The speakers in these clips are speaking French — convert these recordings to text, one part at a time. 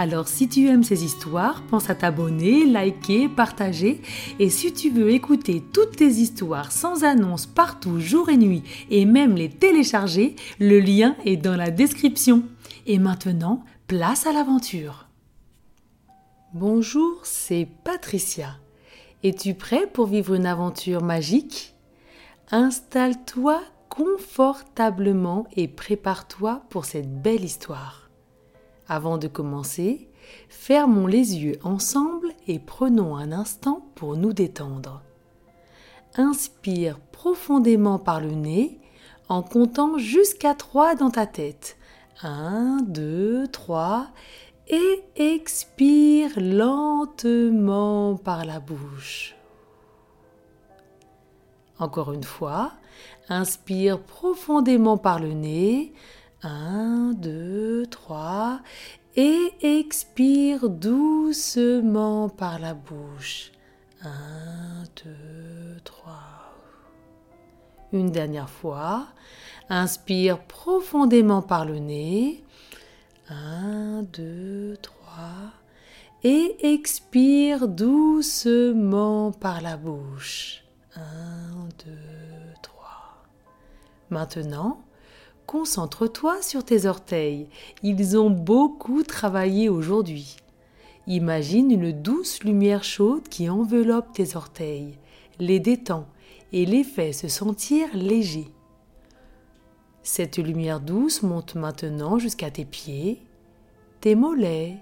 Alors si tu aimes ces histoires, pense à t'abonner, liker, partager. Et si tu veux écouter toutes tes histoires sans annonce partout, jour et nuit, et même les télécharger, le lien est dans la description. Et maintenant, place à l'aventure. Bonjour, c'est Patricia. Es-tu prêt pour vivre une aventure magique? Installe-toi confortablement et prépare-toi pour cette belle histoire. Avant de commencer, fermons les yeux ensemble et prenons un instant pour nous détendre. Inspire profondément par le nez en comptant jusqu'à 3 dans ta tête. 1, 2, 3 et expire lentement par la bouche. Encore une fois, inspire profondément par le nez. 1, 2, 3 et expire doucement par la bouche. 1, 2, 3. Une dernière fois. Inspire profondément par le nez. 1, 2, 3. Et expire doucement par la bouche. 1, 2, 3. Maintenant, Concentre-toi sur tes orteils. Ils ont beaucoup travaillé aujourd'hui. Imagine une douce lumière chaude qui enveloppe tes orteils, les détend et les fait se sentir légers. Cette lumière douce monte maintenant jusqu'à tes pieds, tes mollets,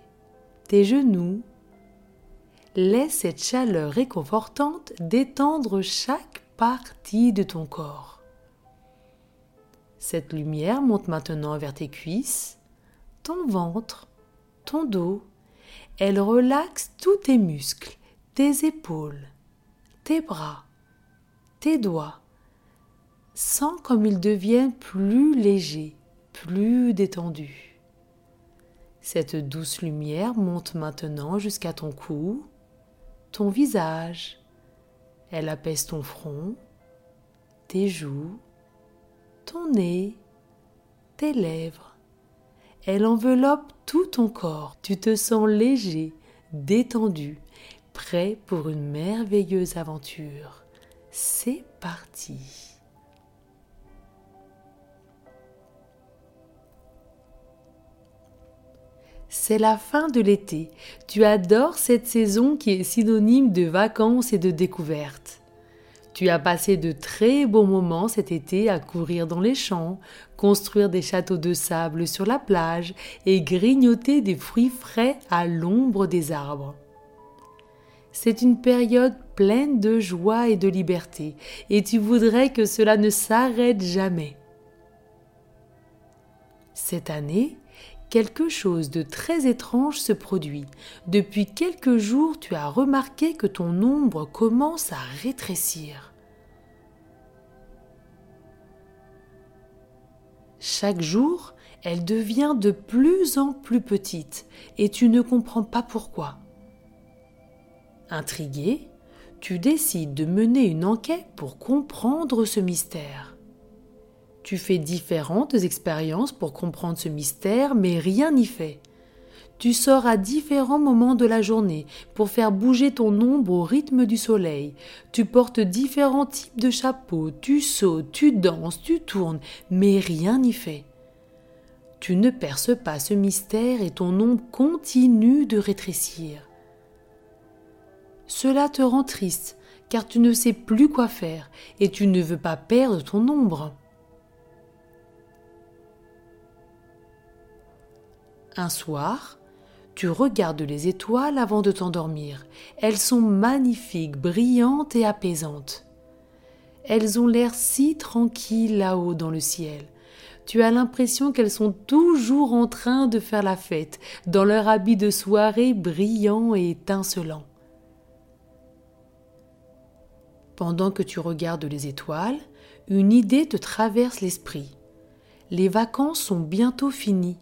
tes genoux. Laisse cette chaleur réconfortante détendre chaque partie de ton corps. Cette lumière monte maintenant vers tes cuisses, ton ventre, ton dos. Elle relaxe tous tes muscles, tes épaules, tes bras, tes doigts. Sens comme ils deviennent plus légers, plus détendus. Cette douce lumière monte maintenant jusqu'à ton cou, ton visage. Elle apaise ton front, tes joues, ton nez, tes lèvres. Elle enveloppe tout ton corps. Tu te sens léger, détendu, prêt pour une merveilleuse aventure. C'est parti. C'est la fin de l'été. Tu adores cette saison qui est synonyme de vacances et de découvertes. Tu as passé de très beaux moments cet été à courir dans les champs, construire des châteaux de sable sur la plage et grignoter des fruits frais à l'ombre des arbres. C'est une période pleine de joie et de liberté, et tu voudrais que cela ne s'arrête jamais. Cette année, quelque chose de très étrange se produit. Depuis quelques jours, tu as remarqué que ton ombre commence à rétrécir. Chaque jour, elle devient de plus en plus petite et tu ne comprends pas pourquoi. Intrigué, tu décides de mener une enquête pour comprendre ce mystère. Tu fais différentes expériences pour comprendre ce mystère, mais rien n'y fait. Tu sors à différents moments de la journée pour faire bouger ton ombre au rythme du soleil. Tu portes différents types de chapeaux, tu sautes, tu danses, tu tournes, mais rien n'y fait. Tu ne perces pas ce mystère et ton ombre continue de rétrécir. Cela te rend triste, car tu ne sais plus quoi faire et tu ne veux pas perdre ton ombre. Un soir, tu regardes les étoiles avant de t'endormir. Elles sont magnifiques, brillantes et apaisantes. Elles ont l'air si tranquilles là-haut dans le ciel. Tu as l'impression qu'elles sont toujours en train de faire la fête, dans leur habit de soirée brillant et étincelant. Pendant que tu regardes les étoiles, une idée te traverse l'esprit. Les vacances sont bientôt finies.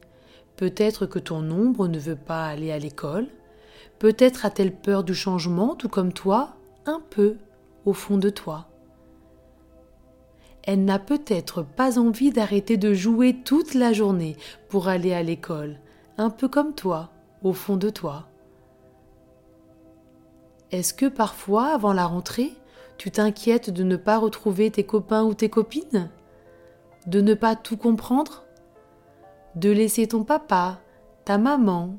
Peut-être que ton ombre ne veut pas aller à l'école. Peut-être a-t-elle peur du changement, tout comme toi, un peu, au fond de toi. Elle n'a peut-être pas envie d'arrêter de jouer toute la journée pour aller à l'école, un peu comme toi, au fond de toi. Est-ce que parfois, avant la rentrée, tu t'inquiètes de ne pas retrouver tes copains ou tes copines? De ne pas tout comprendre? De laisser ton papa, ta maman,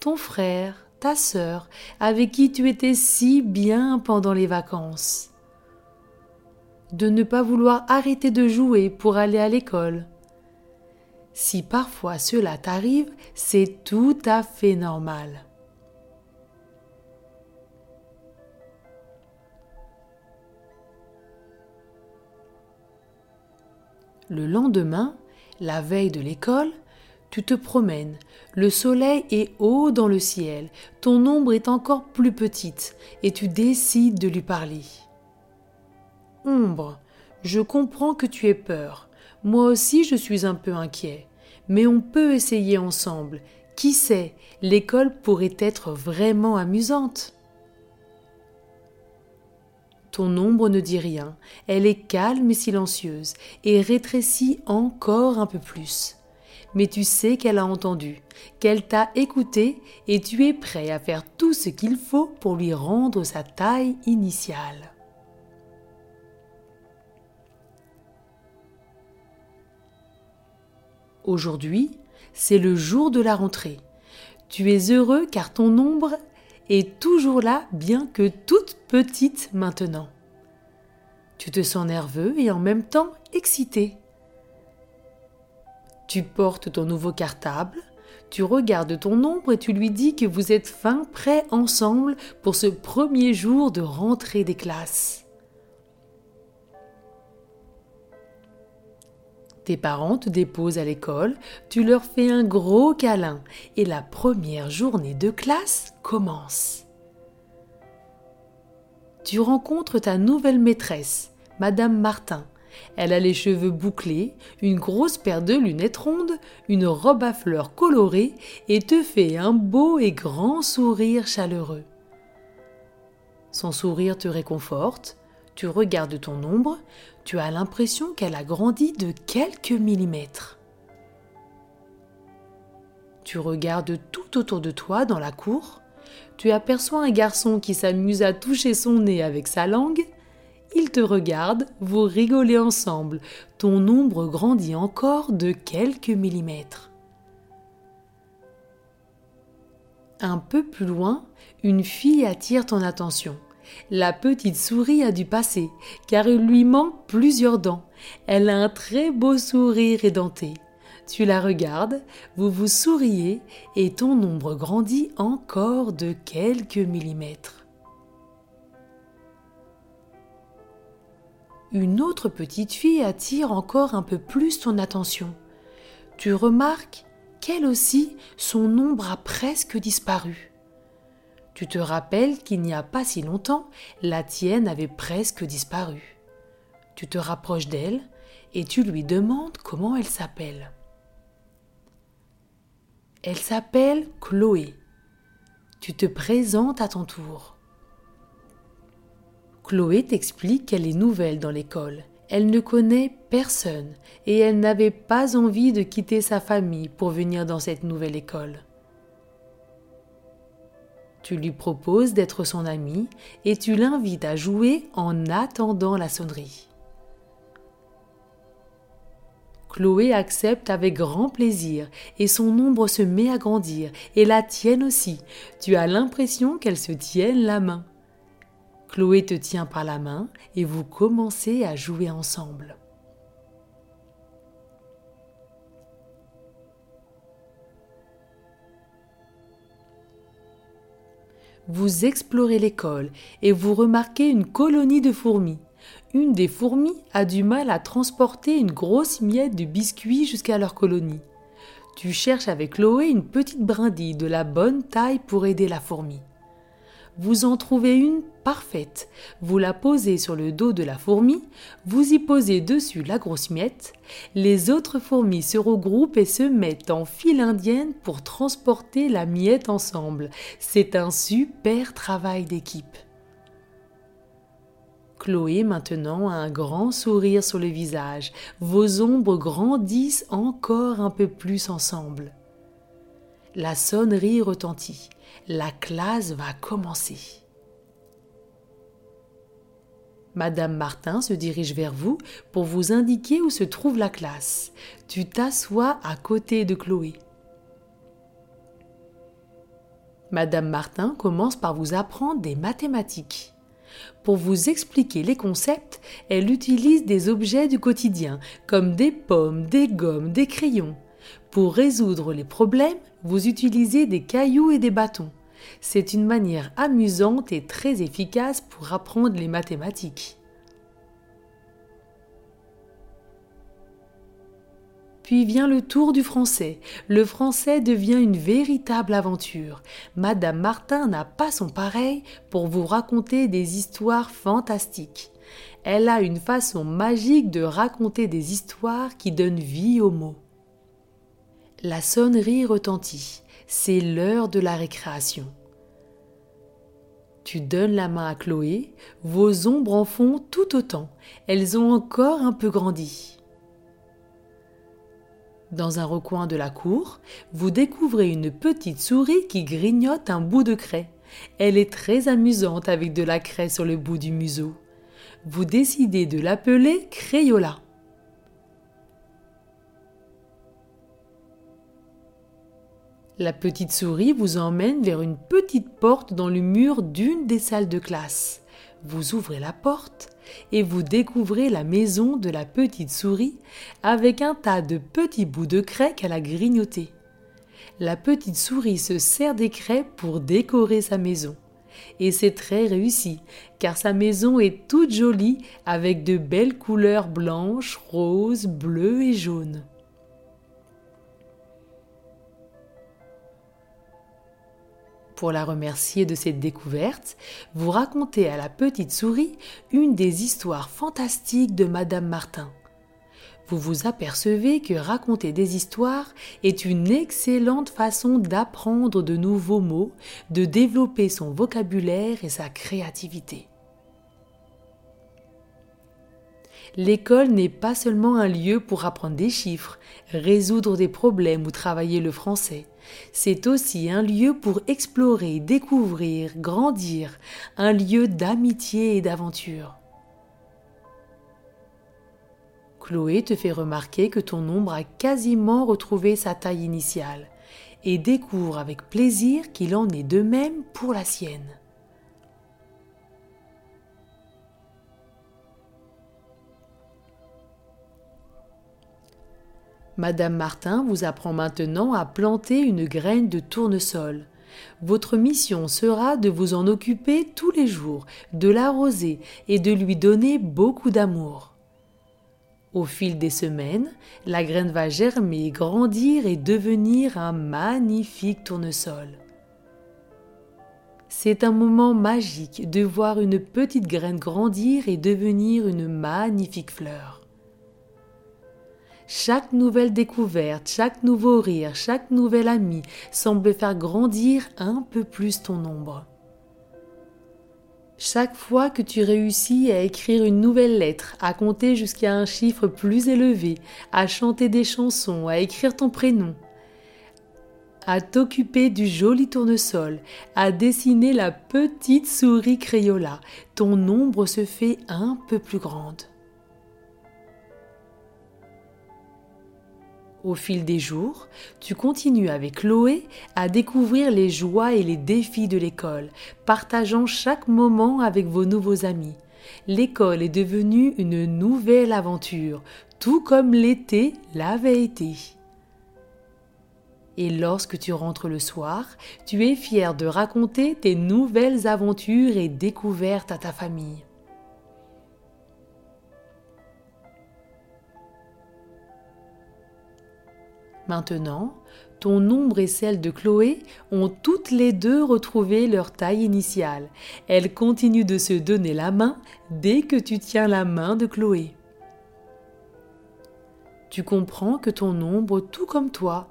ton frère, ta sœur, avec qui tu étais si bien pendant les vacances De ne pas vouloir arrêter de jouer pour aller à l'école Si parfois cela t'arrive, c'est tout à fait normal. Le lendemain, la veille de l'école, tu te promènes, le soleil est haut dans le ciel, ton ombre est encore plus petite, et tu décides de lui parler. Ombre, je comprends que tu aies peur. Moi aussi je suis un peu inquiet. Mais on peut essayer ensemble. Qui sait, l'école pourrait être vraiment amusante. Ton ombre ne dit rien, elle est calme et silencieuse, et rétrécit encore un peu plus. Mais tu sais qu'elle a entendu, qu'elle t'a écouté, et tu es prêt à faire tout ce qu'il faut pour lui rendre sa taille initiale. Aujourd'hui, c'est le jour de la rentrée. Tu es heureux car ton ombre est toujours là, bien que toute petite maintenant. Tu te sens nerveux et en même temps excité. Tu portes ton nouveau cartable, tu regardes ton ombre et tu lui dis que vous êtes fin prêts ensemble pour ce premier jour de rentrée des classes. Tes parents te déposent à l'école, tu leur fais un gros câlin et la première journée de classe commence. Tu rencontres ta nouvelle maîtresse, Madame Martin. Elle a les cheveux bouclés, une grosse paire de lunettes rondes, une robe à fleurs colorée et te fait un beau et grand sourire chaleureux. Son sourire te réconforte, tu regardes ton ombre, tu as l'impression qu'elle a grandi de quelques millimètres. Tu regardes tout autour de toi dans la cour, tu aperçois un garçon qui s'amuse à toucher son nez avec sa langue, il te regarde, vous rigolez ensemble, ton ombre grandit encore de quelques millimètres. Un peu plus loin, une fille attire ton attention. La petite souris a dû passer, car il lui manque plusieurs dents. Elle a un très beau sourire édenté. Tu la regardes, vous vous souriez, et ton ombre grandit encore de quelques millimètres. Une autre petite fille attire encore un peu plus ton attention. Tu remarques qu'elle aussi, son ombre a presque disparu. Tu te rappelles qu'il n'y a pas si longtemps, la tienne avait presque disparu. Tu te rapproches d'elle et tu lui demandes comment elle s'appelle. Elle s'appelle Chloé. Tu te présentes à ton tour. Chloé t'explique qu'elle est nouvelle dans l'école. Elle ne connaît personne et elle n'avait pas envie de quitter sa famille pour venir dans cette nouvelle école. Tu lui proposes d'être son ami et tu l'invites à jouer en attendant la sonnerie. Chloé accepte avec grand plaisir et son ombre se met à grandir et la tienne aussi. Tu as l'impression qu'elle se tiennent la main. Chloé te tient par la main et vous commencez à jouer ensemble. vous explorez l'école et vous remarquez une colonie de fourmis. Une des fourmis a du mal à transporter une grosse miette de biscuits jusqu'à leur colonie. Tu cherches avec Chloé une petite brindille de la bonne taille pour aider la fourmi. Vous en trouvez une parfaite. Vous la posez sur le dos de la fourmi, vous y posez dessus la grosse miette. Les autres fourmis se regroupent et se mettent en file indienne pour transporter la miette ensemble. C'est un super travail d'équipe. Chloé maintenant a un grand sourire sur le visage. Vos ombres grandissent encore un peu plus ensemble. La sonnerie retentit. La classe va commencer. Madame Martin se dirige vers vous pour vous indiquer où se trouve la classe. Tu t'assois à côté de Chloé. Madame Martin commence par vous apprendre des mathématiques. Pour vous expliquer les concepts, elle utilise des objets du quotidien, comme des pommes, des gommes, des crayons. Pour résoudre les problèmes, vous utilisez des cailloux et des bâtons. C'est une manière amusante et très efficace pour apprendre les mathématiques. Puis vient le tour du français. Le français devient une véritable aventure. Madame Martin n'a pas son pareil pour vous raconter des histoires fantastiques. Elle a une façon magique de raconter des histoires qui donnent vie aux mots. La sonnerie retentit. C'est l'heure de la récréation. Tu donnes la main à Chloé, vos ombres en font tout autant. Elles ont encore un peu grandi. Dans un recoin de la cour, vous découvrez une petite souris qui grignote un bout de craie. Elle est très amusante avec de la craie sur le bout du museau. Vous décidez de l'appeler Crayola. La petite souris vous emmène vers une petite porte dans le mur d'une des salles de classe. Vous ouvrez la porte et vous découvrez la maison de la petite souris avec un tas de petits bouts de craie qu'elle a grignotés. La petite souris se sert des craies pour décorer sa maison. Et c'est très réussi, car sa maison est toute jolie avec de belles couleurs blanches, roses, bleues et jaunes. Pour la remercier de cette découverte, vous racontez à la petite souris une des histoires fantastiques de Madame Martin. Vous vous apercevez que raconter des histoires est une excellente façon d'apprendre de nouveaux mots, de développer son vocabulaire et sa créativité. L'école n'est pas seulement un lieu pour apprendre des chiffres, résoudre des problèmes ou travailler le français. C'est aussi un lieu pour explorer, découvrir, grandir, un lieu d'amitié et d'aventure. Chloé te fait remarquer que ton ombre a quasiment retrouvé sa taille initiale et découvre avec plaisir qu'il en est de même pour la sienne. Madame Martin vous apprend maintenant à planter une graine de tournesol. Votre mission sera de vous en occuper tous les jours, de l'arroser et de lui donner beaucoup d'amour. Au fil des semaines, la graine va germer, grandir et devenir un magnifique tournesol. C'est un moment magique de voir une petite graine grandir et devenir une magnifique fleur. Chaque nouvelle découverte, chaque nouveau rire, chaque nouvel ami semble faire grandir un peu plus ton ombre. Chaque fois que tu réussis à écrire une nouvelle lettre, à compter jusqu'à un chiffre plus élevé, à chanter des chansons, à écrire ton prénom, à t'occuper du joli tournesol, à dessiner la petite souris Crayola, ton ombre se fait un peu plus grande. Au fil des jours, tu continues avec Chloé à découvrir les joies et les défis de l'école, partageant chaque moment avec vos nouveaux amis. L'école est devenue une nouvelle aventure, tout comme l'été l'avait été. Et lorsque tu rentres le soir, tu es fier de raconter tes nouvelles aventures et découvertes à ta famille. Maintenant, ton ombre et celle de Chloé ont toutes les deux retrouvé leur taille initiale. Elles continuent de se donner la main dès que tu tiens la main de Chloé. Tu comprends que ton ombre, tout comme toi,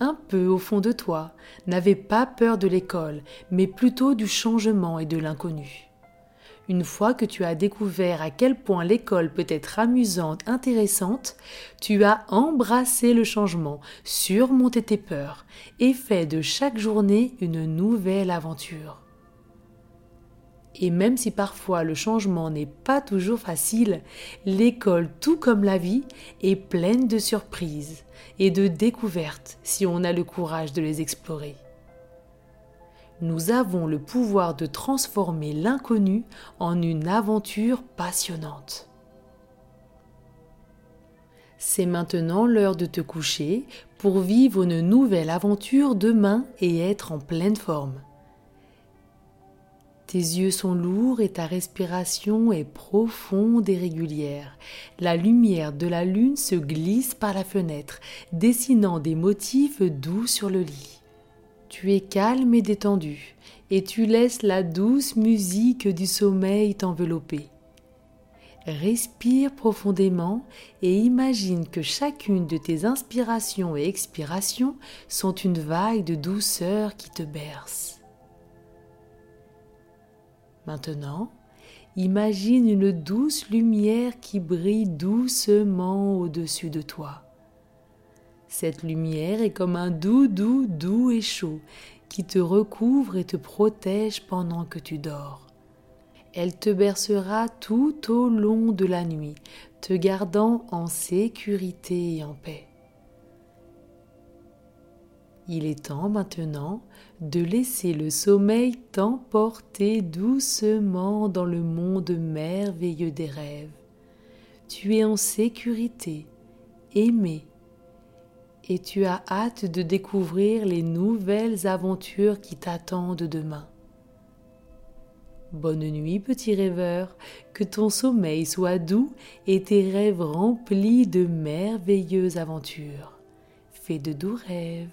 un peu au fond de toi, n'avait pas peur de l'école, mais plutôt du changement et de l'inconnu. Une fois que tu as découvert à quel point l'école peut être amusante, intéressante, tu as embrassé le changement, surmonté tes peurs et fait de chaque journée une nouvelle aventure. Et même si parfois le changement n'est pas toujours facile, l'école, tout comme la vie, est pleine de surprises et de découvertes si on a le courage de les explorer nous avons le pouvoir de transformer l'inconnu en une aventure passionnante. C'est maintenant l'heure de te coucher pour vivre une nouvelle aventure demain et être en pleine forme. Tes yeux sont lourds et ta respiration est profonde et régulière. La lumière de la lune se glisse par la fenêtre, dessinant des motifs doux sur le lit. Tu es calme et détendu, et tu laisses la douce musique du sommeil t'envelopper. Respire profondément et imagine que chacune de tes inspirations et expirations sont une vague de douceur qui te berce. Maintenant, imagine une douce lumière qui brille doucement au-dessus de toi. Cette lumière est comme un doux, doux, doux et chaud qui te recouvre et te protège pendant que tu dors. Elle te bercera tout au long de la nuit, te gardant en sécurité et en paix. Il est temps maintenant de laisser le sommeil t'emporter doucement dans le monde merveilleux des rêves. Tu es en sécurité, aimé, et tu as hâte de découvrir les nouvelles aventures qui t'attendent demain. Bonne nuit petit rêveur, que ton sommeil soit doux et tes rêves remplis de merveilleuses aventures. Fais de doux rêves.